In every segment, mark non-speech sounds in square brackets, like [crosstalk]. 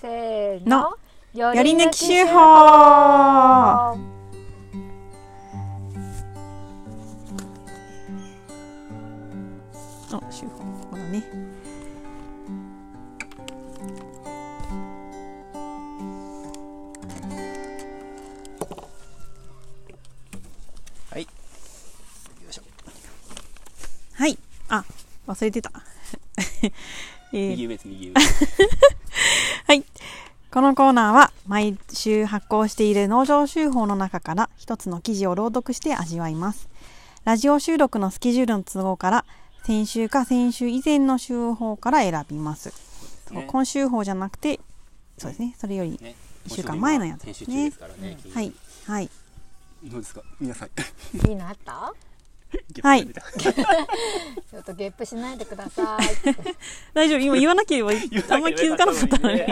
せーののやり抜き手法あ、手法ここだね。はい。よいしょ。はい。あ、忘れてた。[laughs] えー右上です、右上。[laughs] はい。このコーナーは毎週発行している農場集法の中から一つの記事を朗読して味わいます。ラジオ収録のスケジュールの都合から先週か先週以前の週法から選びます。そうね今週法じゃなくて、そうですね。それより、ね一週間前のやつですね中ですね。はい。はい。日。どうですか？皆さん。[laughs] いいのあった？はいちょっとゲップしないでください [laughs] 大丈夫？今言わなければあんまり気づかなかったのに。ね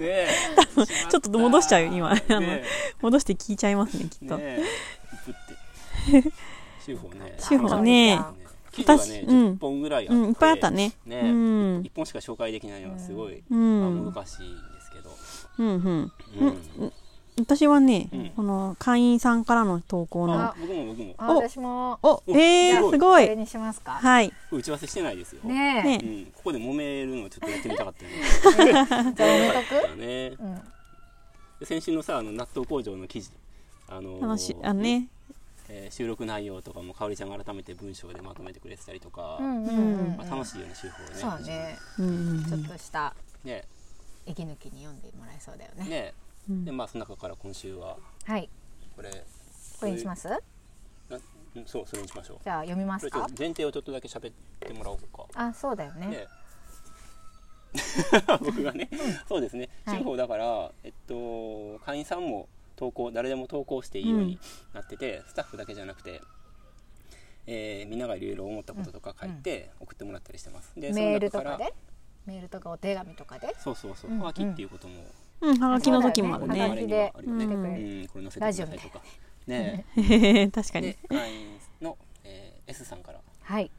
え。[laughs] ちょっと戻しちゃう今。あのね戻して聞いちゃいますね、きっと。えねえ。ぶって。手法ね。手法ね記事はね、うん10本ぐらいあって。うん、いっぱいあったね。ねうん。一本しか紹介できないのはすごい、うまあん。難しいんですけど。うん、うん。うん。私はね、うん。この会員さんからの投稿のあ、僕も僕も。あお私も。おおえー、すごい。れいにしますか？はい。打ち合わせしてないですよ。ねねう。ん、ここで揉めるのをちょっとやってみたかったよね。え [laughs] じゃあ埋めとく？だ [laughs] ね。うん。で先週のさ、あの納豆工場の記事。あのー楽しいあのね。えー収録内容とかもかおりちゃんが改めて文章でまとめてくれてたりとか、うんうんうんまあ、楽しいよね手法ね。そうね。うん。ちょっとしたね。息抜きに読んでもらえそうだよね。ねうん。でまあその中から今週ははい。これ。これにします？そうそれにしましょう。じゃあ読みますか？前提をちょっとだけ喋ってもらおうか。あそうだよね。ね [laughs] 僕がね、そうですね。はい。手法だから、えっと会員さんも投稿誰でも投稿していいようになってて、スタッフだけじゃなくてえーみんながいろいろ思ったこととか書いて送ってもらったりしてます。でメールとかで？メールとかお手紙とかで？そうそうそう、うんはがきっていうことも、うんはがきの時もあるそうだよね。あれにはある。ううんん、これ載せてくださいとか。ね [laughs] 確かに。で会員の、えー S さんから、はい。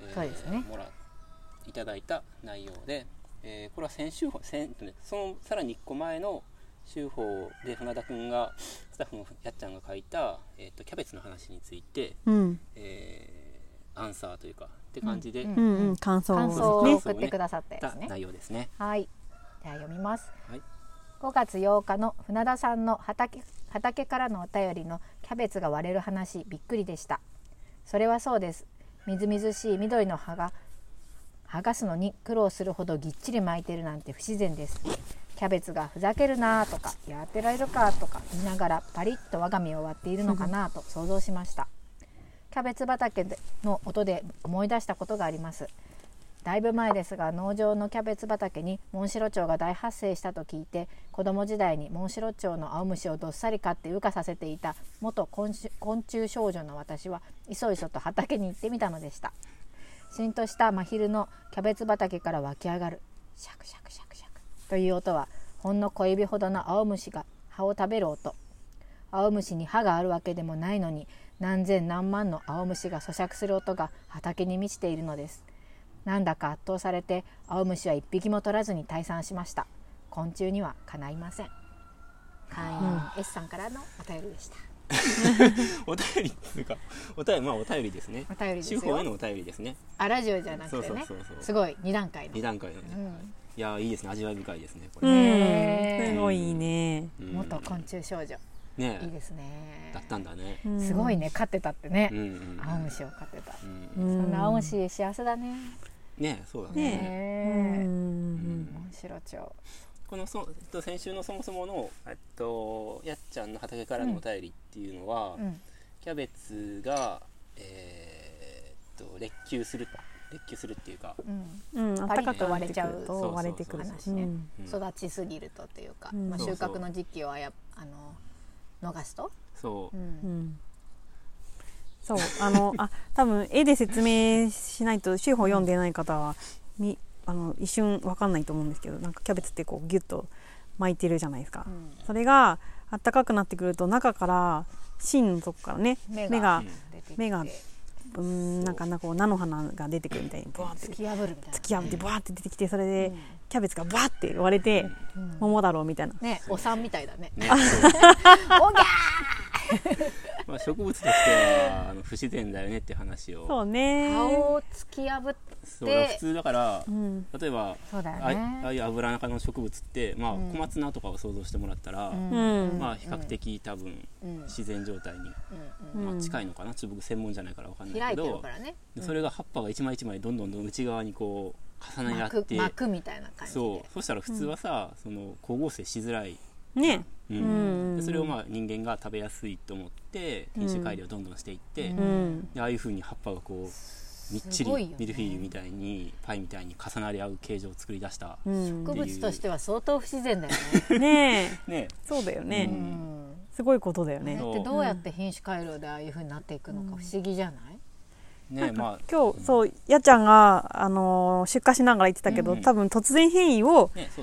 えーそうですね。もらいただいた内容で、えーこれは先週法先ねそのさらに1個前の週報で船田君がスタッフのやっちゃんが書いた、えー、とキャベツの話について、うん。えーアンサーというかって感じで、うん。うんうん。感想感想をね送ってくださったやたつね内容ですね。はい。じゃあ読みます。はい5月8日の船田さんの畑畑からのお便りのキャベツが割れる話びっくりでした。それはそうです。みずみずしい緑の葉が剥がすのに苦労するほどぎっちり巻いてるなんて不自然です。キャベツがふざけるなぁとかやってられるかとか言いながらパリッと我が身を割っているのかなと想像しました。キャベツ畑の音で思い出したことがあります。だいぶ前ですが農場のキャベツ畑にモンシロチョウが大発生したと聞いて子供時代にモンシロチョウの青虫をどっさり飼って羽化させていた元昆虫少女の私はいそいそと畑に行ってみたのでした。しんとした真昼のキャベツ畑から湧き上がるシャクシャクシャクシャクという音はほんの小指ほどの青虫が葉を食べる音。青虫に歯があるわけでもないのに何千何万の青虫が咀嚼する音が畑に満ちているのです。なんだか圧倒されて青虫は一匹も取らずに退散しました。昆虫にはかないません。会員 S さんからのお便りでした。[laughs] お便りっていうかお便りまあお便りですね。お便りですよ。へのお便りですね。あラジオじゃなくてそうねそうそうそう。すごい2段階の。二段階のね。うん。いやーいいですね。味わい深いですねこれ。すごいね。うん。元昆虫少女。ねいいですね。だったんだね。うん。すごいね。飼ってたってね。うんうん。青虫を飼ってた。うん。うん。そんな青虫幸せだねねそうだね。ね。うん。モンシロチョウこのそえっと先週のそもそものえっとやっちゃんの畑からのお便りっていうのは、うん。キャベツがえーっと裂球すると裂球するっていうか、うん。うん、パリッと暖かくな割れちゃうと割れてくる話ね。育ちすぎるとっていうか、うん。まあ、収そうそう。穫の時期をあやあの逃すと、そう。う、うんんそうあのあ多分絵で説明しないと手法読んでない方はみあの一瞬わかんないと思うんですけどなんかキャベツってこうギュッと巻いてるじゃないですか、うん。それが暖かくなってくると中から芯のとこからね目が目がうん出てきて。目がうーんなんかなこう菜の花が出てくるみたいにブワーって突き破るみたいな。突き破ってブワーって出てきてそれでキャベツがバーって割れて、うん。桃太郎みたいな。ねお産みたいだね。ね [laughs] おぎゃまあ、植物としてはあの不自然だよねって話を。そうね。ー顔を突き破っそうだから普通だからうん。例えばそうだよあいねああいう油中の植物って、まあうん。小松菜とかを想像してもらったら、うん。うん。まあ、比較的多分うん。自然状態に、うんまあ、近いのかな？ちょっと僕専門じゃないから分かんない開いけどてるからね。でそれが葉っぱが一枚一枚どんどんどん内側にこう重ね合巻ってく巻くみたいな感じで。そう。そしたら普通はさ、その光合成しづらい、ね。うん。うんでそれをまあ人間が食べやすいと思って品種改良をどんどんしていって、ううん。でああいうふうに葉っぱがこうみっちりね。ミルフィーユみたいにパイみたいに重なり合う形状を作り出した、うん。植物としては相当不自然だよね。[laughs] ねえ。[laughs] ねそうだよね、うん。すごいことだよあね。れってどうやって品種改良でああいう風になっていくのか不思議じゃない？ねまあ今日そうやっちゃんが、あのー出荷しながら言ってたけど、うん多分突然変異を選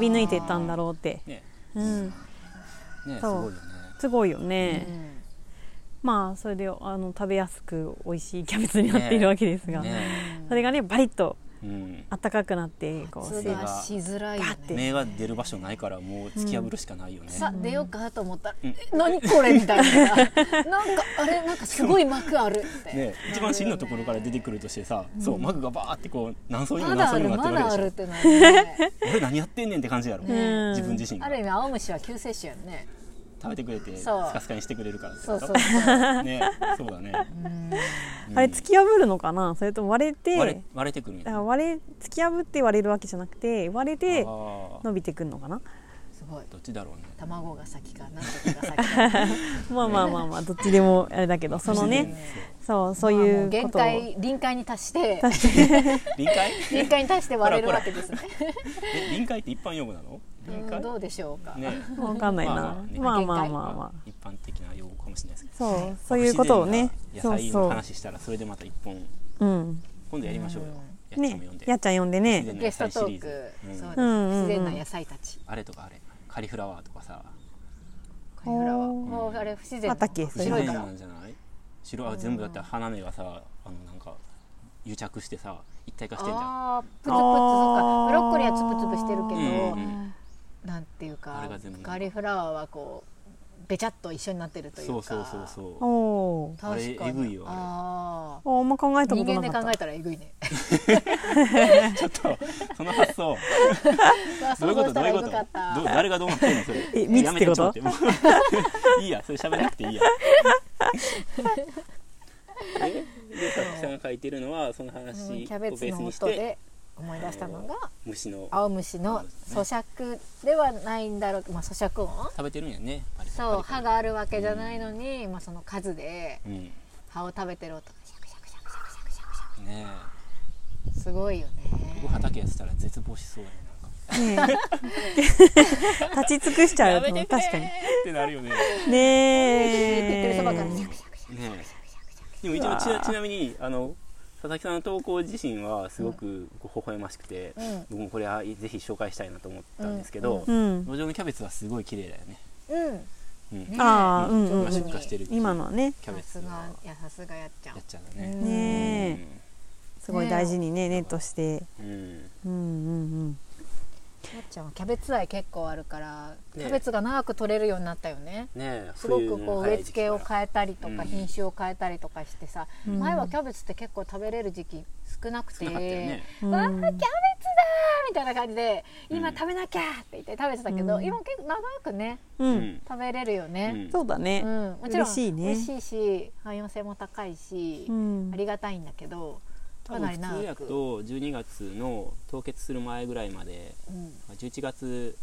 び抜いてったんだろうって、ねうん、ねすごいよね。すごいよね、うん。まあそれであの食べやすく美味しいキャベツになっているわけですが、ねそれがねバリッとうん暖かくなってこう発芽しづらいね。芽が出る場所ないからもう突き破るしかないよね、さあ出ようかと思ったら「うん。え何これ?」みたいな。さ [laughs] なんかあれなんかすごい膜あるって、ね、一番芯のところから出てくるとしてさ、そうマグがバーってこう何層にもまだあ何層にもなってるわけでしょだあるってなるね。[laughs] 俺何やってんねんって感じやろ、ん自分自身が。ある意味青虫は救世主やんね食べてくれてスそう。カスカにしてくれるからそうそうそう。ねそうだね、うん。あれ突き破るのかな？それとも割れて割れ割れてくるんやだから割れ突き破って割れるわけじゃなくて割れて伸びてくるのかな？すごい。どっちだろうね。卵が先かなんとかが先か [laughs] まあまあまあまあどっちでもあれだけどそのねそう。そういう限ことを。界臨界に達して。[laughs] 臨界？[laughs] 臨界に達して割れるわけですね。え臨界って一般用語なの？うんどうでしょうか、ね。わかんないな。まあまあね。まあまあ限界まあ。まあ一般的な用語かもしれないですけど。そうそういうことをね。野菜の話したらそれでまた一本ううん。今度やりましょうよ、やっちゃんね。も読んで、やっちゃん呼んでね。自然なゲストトーク、野菜シリーズうん。そうです、うんうんうん自然な野菜たち。あれとかあれ。カリフラワーとかさ。カリフラワー。もうあれ不自然。畑それ自然なんじゃない？白あ全部だって花芽がさあのなんか癒着してさ一体化してんじゃん。あープツプツそっか。ブロッコリーはツプツプしてるけど、うんうんなんていうあかカリフラワーはこうべちゃっと一緒になってるというか。そうそうそうそうおー。確かに。あれえぐいよああんま考えたこと人間でなかった。考えたらえぐいね。[laughs] ちょっとその発想。[laughs] どういうこと？どういうこと誰がどうなってんの？それ。え蜜ってこと？いいや [laughs] それ喋らなくていいや。え？でさきさんが書いてるのはそのうん話をベースにして思い出したのが虫の。青虫の咀嚼ではないんだろうまあ咀嚼音？食べてるんやねそう歯があるわけじゃないのに、まあ、その数でうん。葉を食べてる音がシャクシャクシャクシャクシャクシャクシャクねすごいよね畑やってたら絶望しそうやねな立ち尽くしちゃう確かにってなるよねねえでも一応ちなみにあの佐々木さんの投稿自身はすごく微笑ましくて、うん。僕もこれはぜひ紹介したいなと思ったんですけど、うん。路上のキャベツはすごい綺麗だよね、うん。うん。ねあーうん。うん今出荷してる今のはね。キャベツが。はいやさすがやっちゃん。やっちゃうだね、ねえ。すごい大事にねネットして。うん。うんうんうんやっちゃんはキャベツ愛結構あるからね。キャベツが長く取れるようになったよね。ねえすごくこう植え付けを変えたりとかうん。品種を変えたりとかしてさ、うん。前はキャベツって結構食べれる時期少なくてね。うん。わあキャベツだーみたいな感じで今うん食べなきゃって言って食べてたけど、うん。今結構長くねううんん。食べれるよね、うん。そうだね。うん。もちろん嬉しいね。美味しいし汎用性も高いし、うん。ありがたいんだけどか多分普なり長く通やと12月の凍結する前ぐらいまでうん。まあ11月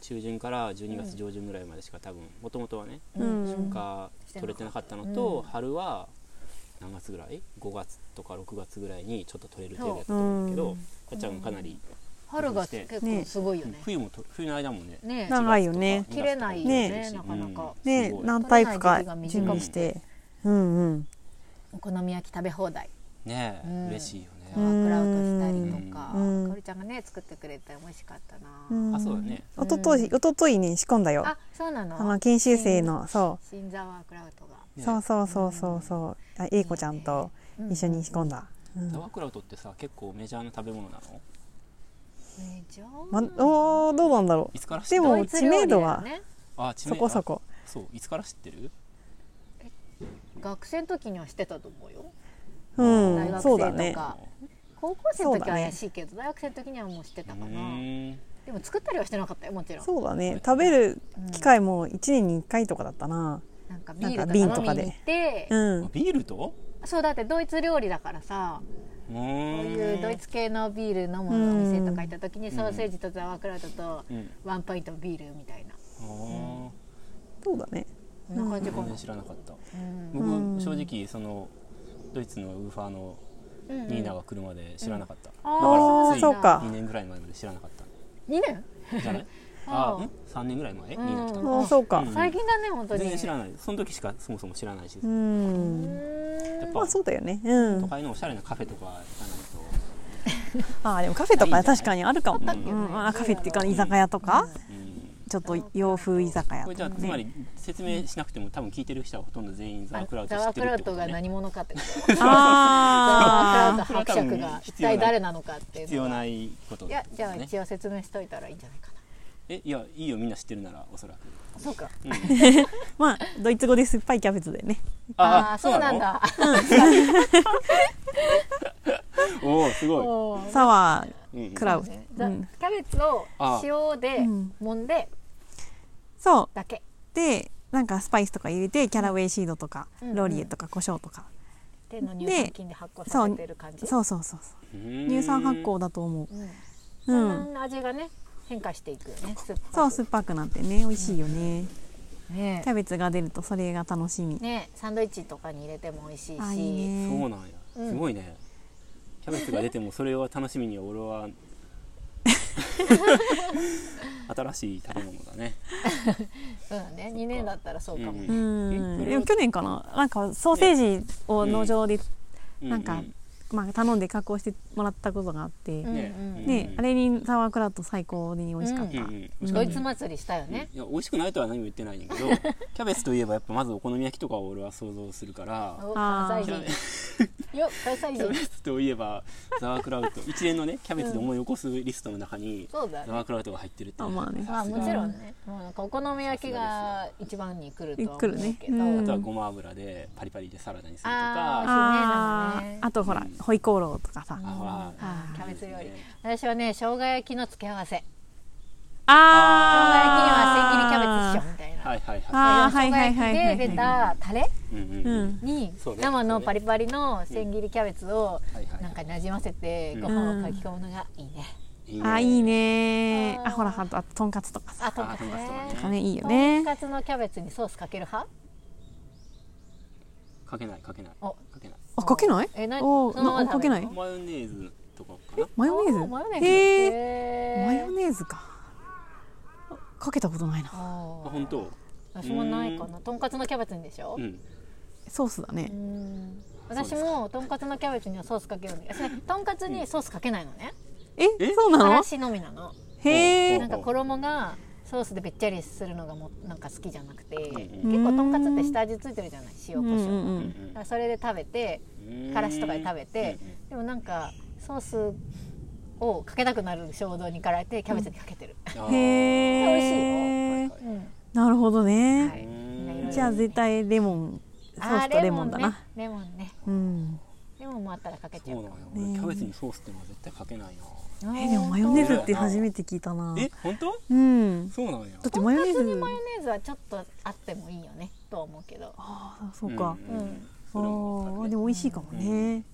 中旬から12月上旬ぐらいまでしか多分もともとはねうん。出荷取れてなかったのと、春は何月ぐらい？5月とか6月ぐらいにちょっと取れる程度やったと思うけどう。ん。かっちゃんもかなり春が結構すごいよね。冬もと冬の間もねね。長いよね。切れないよねなかなか。ね。何タイプか準備して。うんうん。お好み焼き食べ放題ねえ、うん。嬉しいよワね、ークラウトしたりとかうん。かおりちゃん。がね作ってくれて美味しかったな、うん。あそうだね。おとといおとといね仕込んだよ。あそうなの？あの研修生のそ新座ワークラウトが。うそうそうそうそう。そうあ英子ちゃんと一緒に仕込んだ。うん。ザワークラウトってさ結構メジャーな食べ物なの？メジャー？ま、おーどうなんだろいつから知ってる？でも知名度はね。あ知名そこそこ。あそういつから知ってる？学生の時にはしてたと思うよう大学んそうだ生とね。か高校生の時は怪しいけど、大学生の時にはもう知ってたかうなでも作ったりはしてなかったよもちろん。そうだね。食べる機会も1年に1回とかだったな。なんかビールなんかとか瓶とかで。飲みに行って、うん。あビールと？そうだってドイツ料理だからさこういうドイツ系のビール飲むお店とか行った時にソーセージとザワークラウトとうん。ワンポイントビールみたいな。あそうだね。こんな感じかな。ー全然知らなかった。うん。僕、うん。正直そのドイツのウーファーのうんうん。ニーナが来るまで知らなかった、ああーついそうか。2年ぐらい前まで知らなかった。2年？じゃない？[laughs] あー。あん？3年ぐらい前、うん。ニーナ来たあのーそうか。うん。最近だね本当に。全然知らない。その時しかそもそも知らないし、ううんやっまあぱそうだよね。うん。都会のおしゃれなカフェとか行かない [laughs] あーでもカフェとか確かにあるかも、ううん。ん、あカフェっていうか居酒屋とか、と、うんちょっと洋風居酒屋ことれじゃあつまり説明しなくても多分聞いてる人はほとんど全員ザワークラウト知ってザワークラウるってことね。トが何者かってことザワクラウト伯爵が一体誰なのかっていう必要ないこといやじゃあね一応説明しといたらいいんじゃないかえいやいいよみんな知ってるならおそらく、なそうか。うん、ー [laughs] まあドイツ語で酸っぱいキャベツだよね。ああそうなんだ。[laughs] おおすごい、サワうんうんクラウそうね。ザうん。キャベツを塩でうん。揉んでそう。だけ。でなんかスパイスとか入れてキャラウェイシードとか、うん。ローリエとか胡椒とか、での乳酸菌で発酵させてる感じ？そうそうそうそう。うん。乳酸発酵だと思う。うん。うん。だんだん味がね変化していくよね酸っぱく。そう酸っぱくなってね美味しいよね、ねキャベツが出るとそれが楽しみ、ねサンドイッチとかに入れても美味しいし。あいいね。そうなんや。うん。すごいね、キャベツが出てもそれを楽しみに俺は [laughs] 新しい食べ物だね。[laughs] そうだね。2年だったらそうかもね、ううんえでも去年かな。なんかソーセージを農場で、なんかまあ、頼んで加工してもらったことがあって、うんね。うんであれにサワークラウト最高に美味しかった、ドイツ祭りしたよね、いや美味しくないとは何も言ってないんだけど [laughs] キャベツといえばやっぱまずお好み焼きとかを俺は想像するからよ関西キャベ人。ツといえばザワークラウト。一連のねキャベツで思い起こすリストの中にそうだね。ザワークラウトが入ってるっていう。あまあね。まあもちろんね。もうなんかお好み焼きが一番に来るとは思う来るね。けど、うん。あとはごま油でパリパリでサラダにするとか。あねあとほら、うんホイコーローとかさ、キャベツ料理。私はね生姜焼きの付け合わせ。生姜あ焼きには千切りキャベツっしょみたいな、はいはいはあーはい生姜はいはいはい焼きで出たタレに生のパリパリの千切りキャベツをなんかなじませてうんご飯をかき込むのがいいね、いいあーいいねあほらあとあととんかつとかさ。あとんかつあとんかね。いいよとねんかつのキャベツにソースかける派？かけないかけない。お。かけないあかけない？えなおーそのままなかけない？マヨネーズとかかな？マヨネーズ？あマヨネーズ。へーへー。マヨネーズか。かけたことないな。あ本当？私もないかな。とんかつのキャベツにでしょ？うん。ソースだうねん。私もとんかつのキャベツにはソースかけるんだけど私ねとんかつにソースかけないのね？ええ？そうなの？からしのみなの。へえなんか衣がソースでべっちゃりするのがもなんか好きじゃなくてん結構とんかつって下味ついてるじゃない？塩うんうコショウ。んうんだからそれで食べてからしとかで食べてうんでもなんかソースをかけたくなる衝動に駆られてキャベツにかけてる、あーへ美味しいえはいなるほどはねい。みん。ないじゃあ絶対レモンソーあスとレモンだな。レモンね。レモンね。うんンもあったらかけちそうなゃうかのよも俺キャベツにソースってのは絶対かけないな。えでもマヨネーズって初めて聞いたな。え本当？うん。そうなのよだってマヨネーズマヨネーズはちょっとあってもいいよねとは思うけど。ああそうか。うんうんああでも美味しいかもね。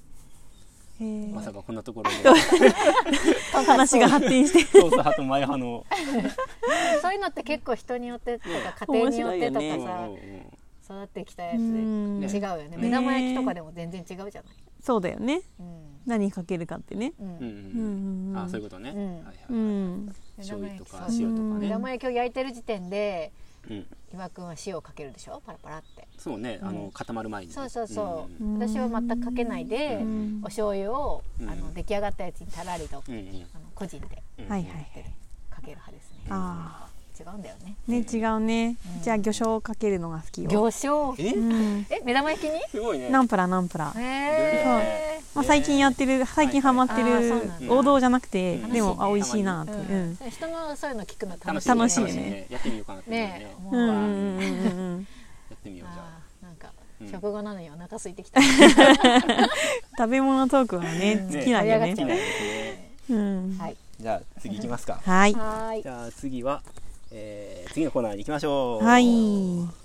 へえまさかこんなところで。[laughs] 話が発展して。[laughs] ソース派とマヨ派の。[laughs] そういうのって結構人によってとか家庭によってとか面さうんうんうん育ってきたやつうでん。違うよねね。目玉焼きとかでも全然違うじゃないそうだよね。うん。何かけるかってね。うん。あそういうことね。うん。はいはいうん。醤油とか塩とか目ね玉焼きを焼いてる時点でうん。岩くんは塩をかけるでしょ？パラパラって。そうね。あの固まる前にね。そうそうそう、うん私は全くかけないで、うん。お醤油を、うん。あの出来上がったやつにたらりと、うんうん。あの個人でうんはいはい。かける派ですね。あ違うんだよね。あね違うね。うん。じゃあ魚醤をかけるのが好きよ。魚醤？え？うん。え目玉焼きに？すごいね。ナンプラーナンプラー。へえまあ、最近やってる最近ハマってるだ。王道じゃなくて、うん。でもあ美味しいなって。いう、うん。人のそういうの聞くの楽しい楽しいね。やってみようかなって思うね。ううんうんうんうん。やってみようじゃあ。なんかうん食後なのにお腹空いてきた、[laughs] 食べ物トークはね、うん。好きなんよ盛り上がっちゃうね、うん、はい。じゃあ次行きますか。はい。はーい。じゃあ次は、えー次のコーナーに行きましょう。はい。